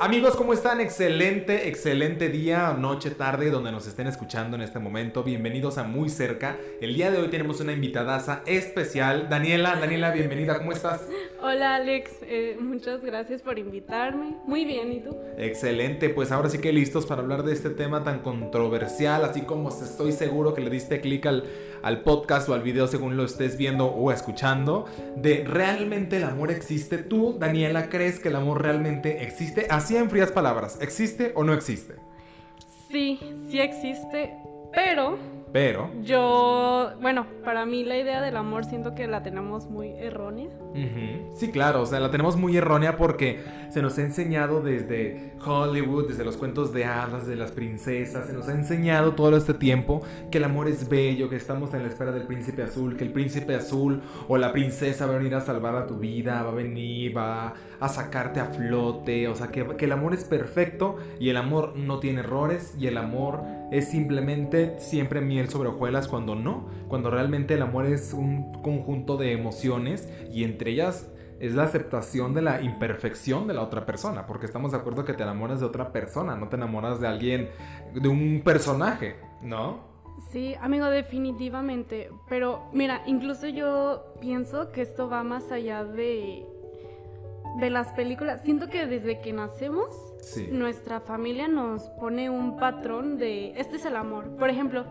Amigos, ¿cómo están? Excelente, excelente día, noche, tarde, donde nos estén escuchando en este momento. Bienvenidos a Muy Cerca. El día de hoy tenemos una invitadaza especial. Daniela, Daniela, bienvenida, ¿cómo estás? Hola Alex, eh, muchas gracias por invitarme. Muy bien, ¿y tú? Excelente, pues ahora sí que listos para hablar de este tema tan controversial, así como estoy seguro que le diste clic al, al podcast o al video según lo estés viendo o escuchando, de realmente el amor existe. ¿Tú, Daniela, crees que el amor realmente existe? Así en frías palabras, ¿existe o no existe? Sí, sí existe, pero Pero... yo, bueno, para mí la idea del amor siento que la tenemos muy errónea. Sí, claro, o sea, la tenemos muy errónea porque se nos ha enseñado desde Hollywood, desde los cuentos de hadas, de las princesas, se nos ha enseñado todo este tiempo que el amor es bello, que estamos en la espera del príncipe azul, que el príncipe azul o la princesa va a venir a salvar a tu vida, va a venir, va a sacarte a flote, o sea, que, que el amor es perfecto y el amor no tiene errores y el amor es simplemente siempre miel sobre hojuelas cuando no, cuando realmente el amor es un conjunto de emociones y entre ellas es la aceptación de la imperfección de la otra persona, porque estamos de acuerdo que te enamoras de otra persona, no te enamoras de alguien, de un personaje, ¿no? Sí, amigo, definitivamente. Pero mira, incluso yo pienso que esto va más allá de, de las películas. Siento que desde que nacemos, Sí. nuestra familia nos pone un patrón de, este es el amor. Por ejemplo,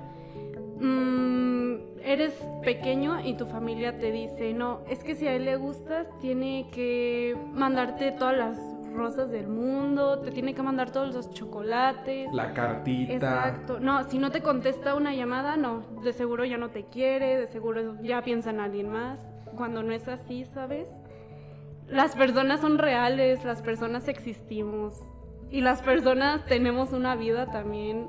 mm, eres pequeño y tu familia te dice, no, es que si a él le gustas, tiene que mandarte todas las rosas del mundo, te tiene que mandar todos los chocolates. La cartita. Exacto. No, si no te contesta una llamada, no, de seguro ya no te quiere, de seguro ya piensa en alguien más. Cuando no es así, ¿sabes? Las personas son reales, las personas existimos y las personas tenemos una vida también.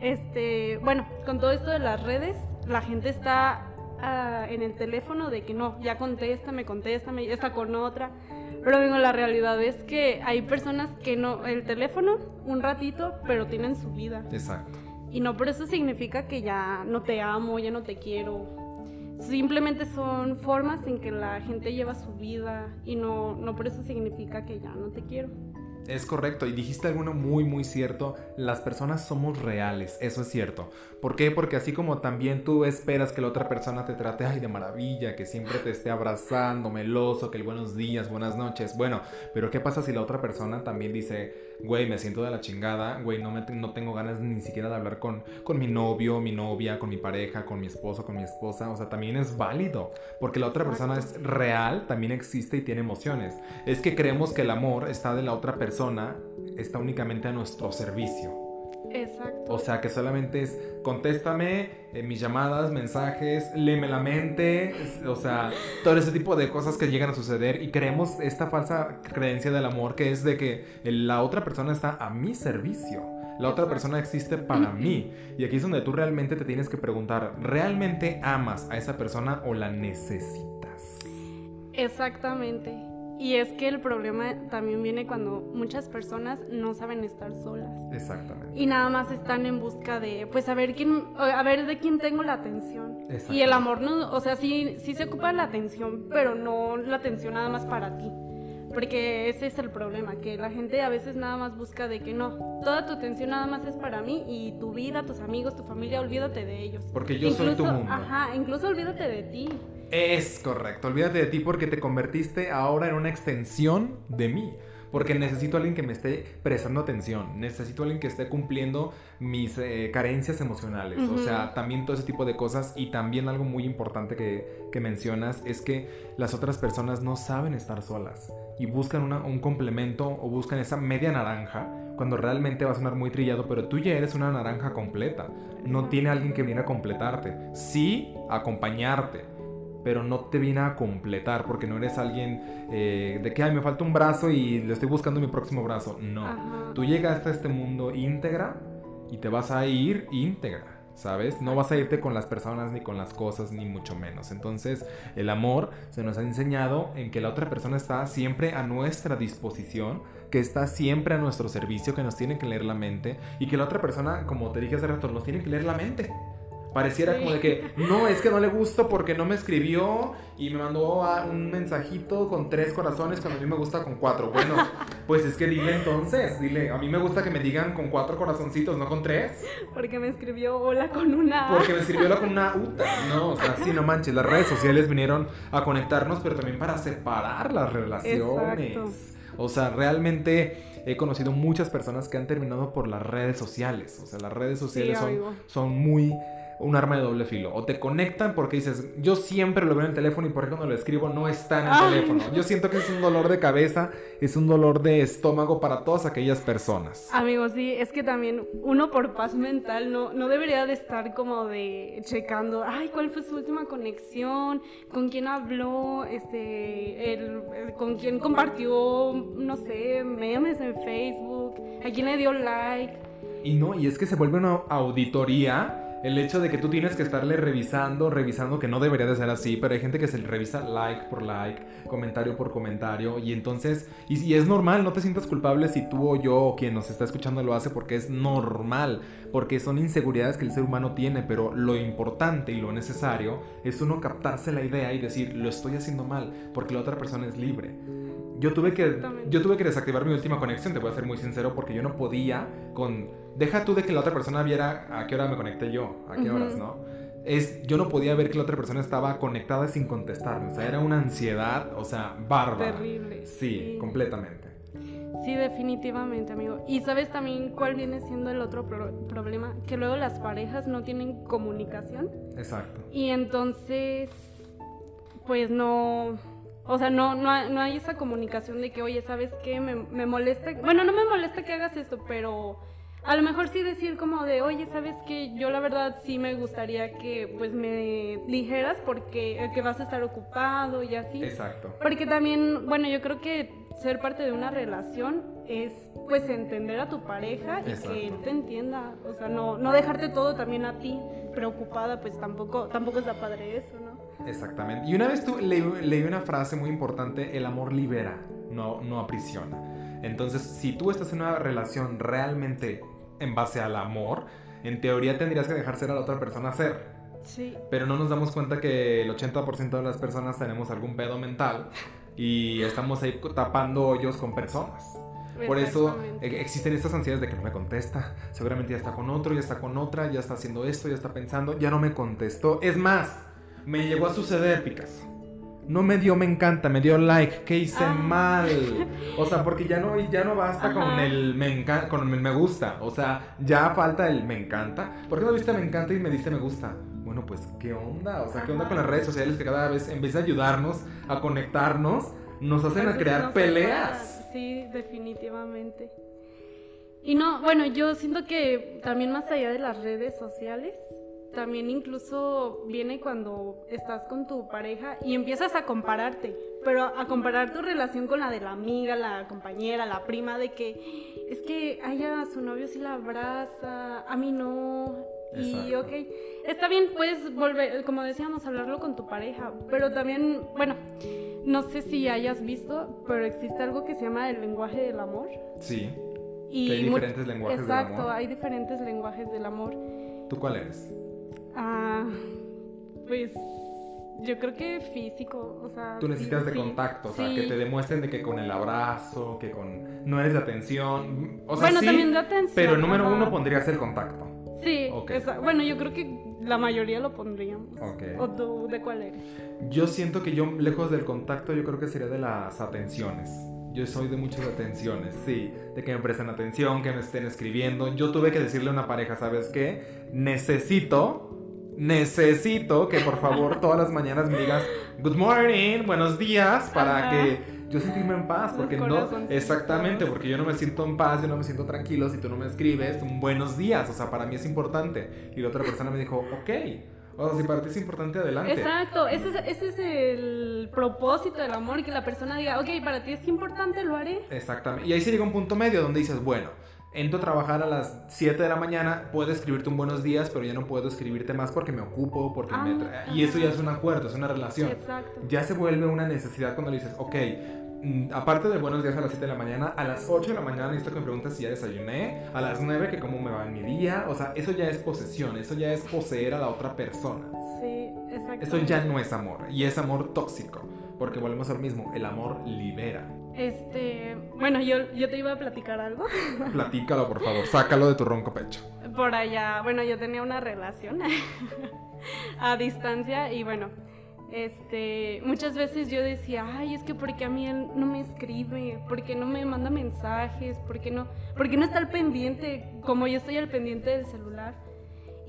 Este, bueno, con todo esto de las redes, la gente está ah, en el teléfono de que no, ya contéstame, contéstame, ya está con otra. Pero digo, la realidad es que hay personas que no, el teléfono, un ratito, pero tienen su vida. Exacto. Y no por eso significa que ya no te amo, ya no te quiero. Simplemente son formas en que la gente lleva su vida y no, no por eso significa que ya no te quiero. Es correcto, y dijiste algo muy muy cierto, las personas somos reales, eso es cierto. ¿Por qué? Porque así como también tú esperas que la otra persona te trate ay de maravilla, que siempre te esté abrazando, meloso, que el buenos días, buenas noches. Bueno, pero ¿qué pasa si la otra persona también dice, güey, me siento de la chingada, güey, no, me, no tengo ganas ni siquiera de hablar con, con mi novio, mi novia, con mi pareja, con mi esposo, con mi esposa? O sea, también es válido, porque la otra persona es real, también existe y tiene emociones. Es que creemos que el amor está de la otra persona, está únicamente a nuestro servicio. Exacto. O sea, que solamente es contéstame eh, mis llamadas, mensajes, léeme la mente, es- o sea, todo ese tipo de cosas que llegan a suceder y creemos esta falsa creencia del amor que es de que la otra persona está a mi servicio. La otra Exacto. persona existe para mí. Y aquí es donde tú realmente te tienes que preguntar, ¿realmente amas a esa persona o la necesitas? Exactamente. Y es que el problema también viene cuando muchas personas no saben estar solas. Exactamente. Y nada más están en busca de, pues, a ver quién, a ver de quién tengo la atención. Exacto. Y el amor no, o sea, sí, sí se ocupa la atención, pero no la atención nada más para ti. Porque ese es el problema, que la gente a veces nada más busca de que no, toda tu atención nada más es para mí y tu vida, tus amigos, tu familia, olvídate de ellos. Porque yo soy tu Incluso- mundo. Ajá, incluso olvídate de ti. Es correcto, olvídate de ti porque te convertiste ahora en una extensión de mí. Porque necesito a alguien que me esté prestando atención, necesito a alguien que esté cumpliendo mis eh, carencias emocionales, o Ujú. sea, también todo ese tipo de cosas. Y también algo muy importante que, que mencionas es que las otras personas no saben estar solas. Y buscan una- un complemento o buscan esa media naranja cuando realmente va a sonar muy trillado, pero tú ya eres una naranja completa, no tiene alguien que viene a completarte, sí, acompañarte, pero no te viene a completar porque no eres alguien eh, de que, ay, me falta un brazo y le estoy buscando mi próximo brazo. No. Ajá. Tú llegaste a este mundo íntegra y te vas a ir íntegra, ¿sabes? No vas a irte con las personas ni con las cosas, ni mucho menos. Entonces, el amor se nos ha enseñado en que la otra persona está siempre a nuestra disposición, que está siempre a nuestro servicio, que nos tiene que leer la mente y que la otra persona, como te dije hace rato, nos tiene que leer la mente. Pareciera Sí. como de que no, es que no le gusto porque no me escribió y me mandó a- un mensajito con tres corazones cuando a mí me gusta con cuatro. Bueno, Pues es que dile entonces, dile, a mí me gusta que me digan con cuatro corazoncitos, no con tres. Porque me escribió hola con una. Porque me escribió hola con una uta. No, o sea, sí, no manches, las redes sociales vinieron a conectarnos, pero también para separar las relaciones. Exacto. O sea, realmente he conocido muchas personas que han terminado por las redes sociales. O sea, las redes sociales son, son muy un arma de doble filo. O te conectan porque dices, yo siempre lo veo en el teléfono y por qué cuando lo escribo no está en el Ay, teléfono. no. Yo siento que es un dolor de cabeza, es un dolor de estómago para todas aquellas personas. Amigos, sí, es que también uno por paz mental no, no debería de estar como de checando, ay, ¿cuál fue su última conexión? ¿Con quién habló? Este, el, el- ¿Con quién compartió, no sé, memes en Facebook? ¿A quién le dio like? Y no, y es que se vuelve una auditoría el hecho de que tú tienes que estarle revisando, revisando, que no debería de ser así, pero hay gente que se revisa like por like, comentario por comentario, y entonces, y, y es normal, no te sientas culpable si tú o yo o quien nos está escuchando lo hace, porque es normal, porque son inseguridades que el ser humano tiene, pero lo importante y lo necesario es uno captarse la idea y decir, lo estoy haciendo mal, porque la otra persona es libre. Yo tuve que yo tuve que desactivar mi última conexión, te voy a ser muy sincero, porque yo no podía con deja tú de que la otra persona viera a qué hora me conecté yo, a qué horas, ¿no? Es yo no podía ver que la otra persona estaba conectada sin contestarme, o sea, era una ansiedad, o sea, bárbara. Terrible. Sí, completamente. Sí, definitivamente, amigo. Y sabes también cuál viene siendo el otro pro- problema, que luego las parejas no tienen comunicación Exacto. y entonces, pues no, o sea, no, no, hay, no hay esa comunicación de que, oye, ¿sabes qué? Me, me molesta, bueno, no me molesta que hagas esto, pero a lo mejor sí decir como de, oye, ¿sabes qué? Yo la verdad sí me gustaría que pues me dijeras porque eh, que vas a estar ocupado y así. Exacto. Porque también, bueno, yo creo que ser parte de una relación es pues entender a tu pareja y Exacto. que él te entienda, o sea, no, no dejarte todo también a ti preocupada, pues tampoco tampoco está padre eso, ¿no? Exactamente. Y una vez tú leí, leí una frase muy importante, el amor libera, no, no aprisiona. Entonces, si tú estás en una relación realmente en base al amor, en teoría tendrías que dejar ser a la otra persona ser. Sí. Pero no nos damos cuenta que el 80% de las personas tenemos algún pedo mental y estamos ahí tapando hoyos con personas. Por eso eh, existen estas ansiedades de que no me contesta. Seguramente ya está con otro, ya está con otra, ya está haciendo esto, ya está pensando, ya no me contestó. Es más, me llegó a suceder, Picas. No me dio me encanta, me dio like. ¿Qué hice Ah. mal? O sea, porque ya no, ya no basta con el me encanta, con el me gusta. O sea, ya falta el me encanta. ¿Por qué no viste me encanta y me diste me gusta? Bueno, pues, ¿qué onda? O sea, ¿qué onda con las redes sociales que cada vez, en vez de ayudarnos a conectarnos, nos hacen a crear peleas? Sí, definitivamente. Y no, bueno, yo siento que también más allá de las redes sociales, también incluso viene cuando estás con tu pareja y empiezas a compararte, pero a comparar tu relación con la de la amiga, la compañera, la prima, de que es que a ella su novio sí la abraza, a mí no. Y Exacto. ok, está bien, puedes volver, como decíamos, hablarlo con tu pareja, pero también, bueno, no sé si hayas visto, pero existe algo que se llama el lenguaje del amor. Sí. Y hay diferentes lenguajes del Exacto, amor. hay diferentes lenguajes del amor. ¿Tú cuál eres? Ah, pues yo creo que físico, o sea. Tú sí, necesitas de sí, contacto, o sea, que te demuestren de que con el abrazo, que con... No eres de atención. O sea, Bueno, sí, también de atención, pero número ajá. uno pondrías el contacto. Sí, esa- bueno, yo creo que la mayoría lo pondríamos. Ok. ¿O tú de cuál eres? Yo siento que yo, lejos del contacto, yo creo que sería de las atenciones. Yo soy de muchas atenciones, sí. De que me presten atención, que me estén escribiendo. Yo tuve que decirle a una pareja, ¿sabes qué? Necesito, necesito que por favor todas las mañanas me digas good morning, buenos días, para Ajá. que yo sentirme en paz. Porque no, exactamente, porque yo no me siento en paz, yo no me siento tranquilo si tú no me escribes un buenos días. O sea, para mí es importante. Y la otra persona me dijo, ok. O sea, si para ti es importante, adelante. Exacto, ese es, ese es el propósito del amor, que la persona diga, ok, para ti es importante, lo haré. Exactamente. Y ahí se llega un punto medio donde dices, bueno, entro a trabajar a las 7 de la mañana, puedo escribirte un buenos días, pero ya no puedo escribirte más porque me ocupo, porque me... tra- Ah, Y eso ya es un acuerdo, es una relación. Exacto. Ya se vuelve una necesidad cuando le dices, ok, mm, aparte de buenos días a las 7 de la mañana, a las 8 de la mañana necesito que me preguntes si ya desayuné, a las 9 que cómo me va en mi día, o sea, eso ya es posesión, eso ya es poseer a la otra persona. Sí, exacto. Eso ya no es amor, y es amor tóxico. Porque volvemos al mismo, el amor libera. Este, bueno, yo, yo te iba a platicar algo. Platícalo, por favor, sácalo de tu ronco pecho. Por allá, bueno, yo tenía una relación a distancia y bueno, este, muchas veces yo decía, ay, es que porque a mí él no me escribe, porque no me manda mensajes, porque no, porque no está al pendiente, como yo estoy al pendiente del celular.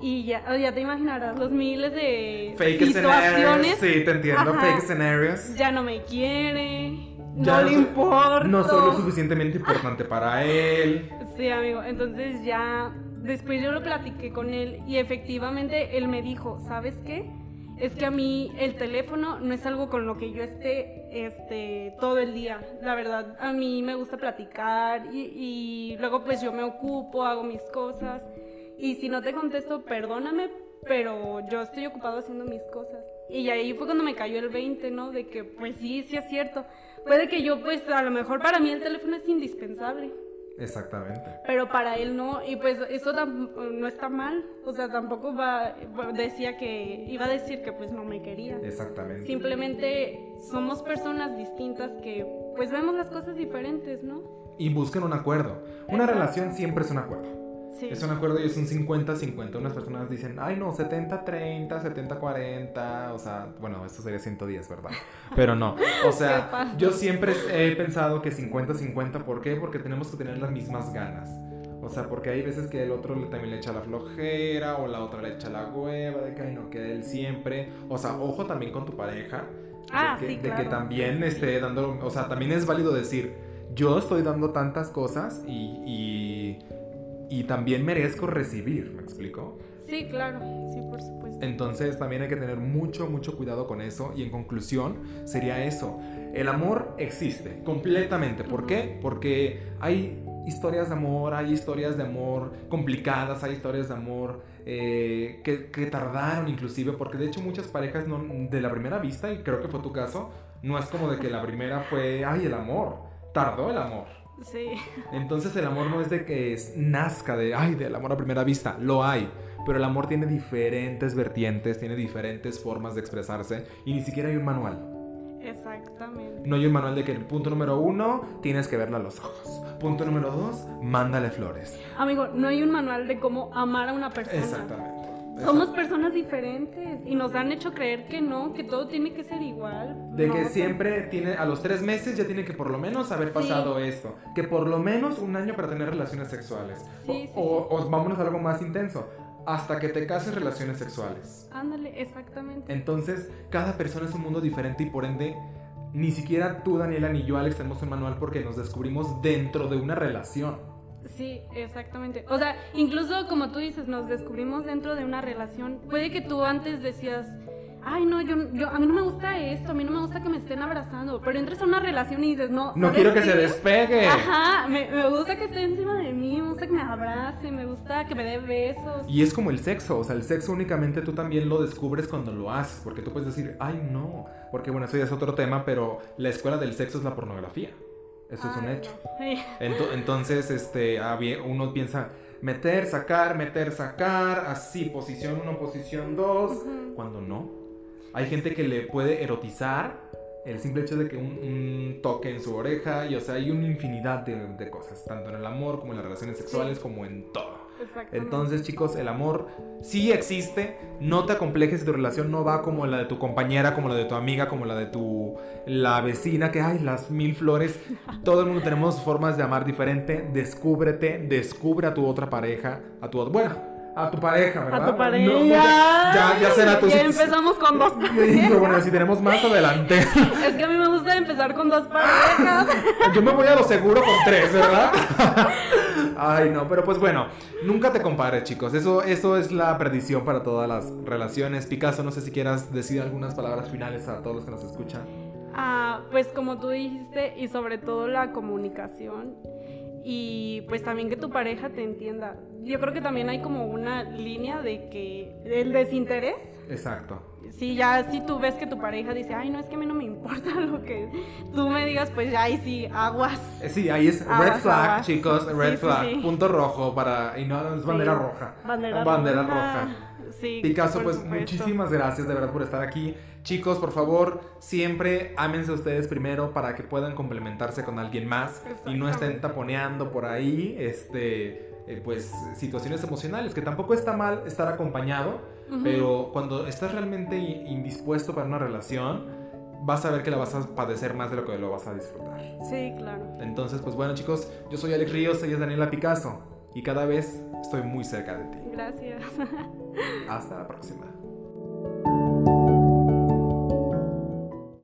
Y ya, ya te imaginarás los miles de Fake situaciones. scenarios. Sí, te entiendo, Ajá. fake scenarios. Ya no me quiere, Ya no le soy- importa. No soy lo suficientemente importante para él. Sí, amigo. Entonces ya después yo lo platiqué con él y efectivamente él me dijo, ¿sabes qué? Es que a mí el teléfono no es algo con lo que yo esté este, todo el día. La verdad, a mí me gusta platicar y, y luego pues yo me ocupo, hago mis cosas. Y si no te contesto, perdóname, pero yo estoy ocupado haciendo mis cosas. Y ahí fue cuando me cayó el 20, ¿no? De que pues sí, sí es cierto. Puede que yo pues a lo mejor para mí el teléfono es indispensable Exactamente. pero para él no y pues eso no está mal o sea tampoco va decía que iba a decir que pues no me quería Exactamente. simplemente somos personas distintas que pues vemos las cosas diferentes no Y busquen un acuerdo. Una Exacto. relación siempre es un acuerdo. Sí Es un acuerdo y es un 50-50. Unas personas dicen, ay no, 70-30, 70-40. O sea, bueno, esto sería 110, ¿verdad? Pero no. O sea, yo siempre he pensado que 50-50. ¿Por qué? Porque tenemos que tener las mismas ganas. O sea, porque hay veces que el otro le- también le echa la flojera o la otra le echa la hueva de que ay, no, que él siempre. O sea, ojo también con tu pareja. Ah, de que, sí, de que también esté dando. O sea, también es válido decir, yo estoy dando tantas cosas y, y, y también merezco recibir, ¿me explico? sí claro sí por supuesto Entonces también hay que tener mucho, mucho cuidado con eso. Y en conclusión, sería eso. El amor existe completamente. ¿Por qué? Porque hay historias de amor, hay historias de amor complicadas, hay historias de amor eh, que, que tardaron inclusive, porque de hecho muchas parejas no, de la primera vista, y creo que fue tu caso, no es como de que la primera fue, ay, el amor, tardó el amor. Sí Entonces el amor no es de que es- nazca de, ay, del amor a primera vista, lo hay. Pero el amor tiene diferentes vertientes, tiene diferentes formas de expresarse y ni siquiera hay un manual. exactamente No hay un manual de que el punto número uno tienes que verla a los ojos. Punto número dos, mándale flores. amigo no hay un manual de cómo amar a una persona Exactamente. Somos personas diferentes y nos han hecho creer que no, que todo tiene que ser igual. De No, que o sea, siempre tiene, a los tres meses ya tiene que por lo menos haber pasado esto. Que por lo menos un año para tener relaciones sexuales. Sí, o, sí, o- o vámonos a algo más intenso. Hasta que te cases relaciones sexuales. Ándale, exactamente. Entonces, cada persona es un mundo diferente y por ende, ni siquiera tú, Daniela, ni yo, Alex, tenemos un manual porque nos descubrimos dentro de una relación. Sí, exactamente. O sea, incluso como tú dices, nos descubrimos dentro de una relación. Puede que tú antes decías, ay, no, yo, yo, a mí no me gusta esto, a mí no me gusta que me estén abrazando. Pero entras a una relación y dices, no. No ¿sabes quiero que qué? se despegue. Ajá, me, me gusta que esté encima de mí, me gusta que me abrace, me gusta que me dé besos. Y es como el sexo, o sea, el sexo únicamente tú también lo descubres cuando lo haces, porque tú puedes decir, ay, no, porque bueno, eso ya es otro tema, pero la escuela del sexo es la pornografía. Eso es un hecho. entonces, este, uno piensa meter, sacar, meter, sacar, así, posición 1, posición 2, Ujú. cuando no. Hay gente que le puede erotizar el simple hecho de que un, un toque en su oreja, y o sea, hay una infinidad de, de cosas, tanto en el amor como en las relaciones sexuales, como en todo. Entonces, chicos, el amor sí existe. No te acomplejes si tu relación no va como la de tu compañera, como la de tu amiga, como la de tu la vecina, que hay las mil flores. Todo el mundo tenemos formas de amar diferente. Descúbrete, descubre a tu otra pareja, a tu bueno, a tu pareja, ¿verdad? A tu pareja. No, ya, ya, ya será tu Ya empezamos con dos digo, bueno, si tenemos más adelante. Es que a mí me gusta empezar con dos parejas. Yo me voy a lo seguro con tres, ¿verdad? Ay, no, pero pues bueno, nunca te compares, chicos. Eso, eso es la perdición para todas las relaciones. Picasso, no sé si quieras decir algunas palabras finales a todos los que nos escuchan. Ah, pues como tú dijiste, y sobre todo la comunicación. Y pues también que tu pareja te entienda. Yo creo que también hay como una línea de que el desinterés. Exacto. Si ya si tú ves que tu pareja dice, ay, no, es que a mí no me importa lo que tú me digas, pues ya ahí sí, aguas. Eh, Sí, ahí es Aguas, red flag, aguas. chicos, red Sí, sí, flag, sí. punto rojo para y no es bandera Sí. roja. Bandera, Bandera roja. roja. Sí. Picasso, por pues supuesto. muchísimas gracias de verdad por estar aquí. Chicos, por favor, siempre ámense ustedes primero para que puedan complementarse con alguien más y no estén taponeando por ahí, este, eh, pues situaciones emocionales, que tampoco está mal estar acompañado, Ujú. pero cuando estás realmente indispuesto para una relación, vas a ver que la vas a padecer más de lo que lo vas a disfrutar. Sí, claro. Entonces, pues bueno chicos, yo soy Alex Ríos, ella es Daniela Picasso y cada vez estoy muy cerca de ti. Gracias. Hasta la próxima.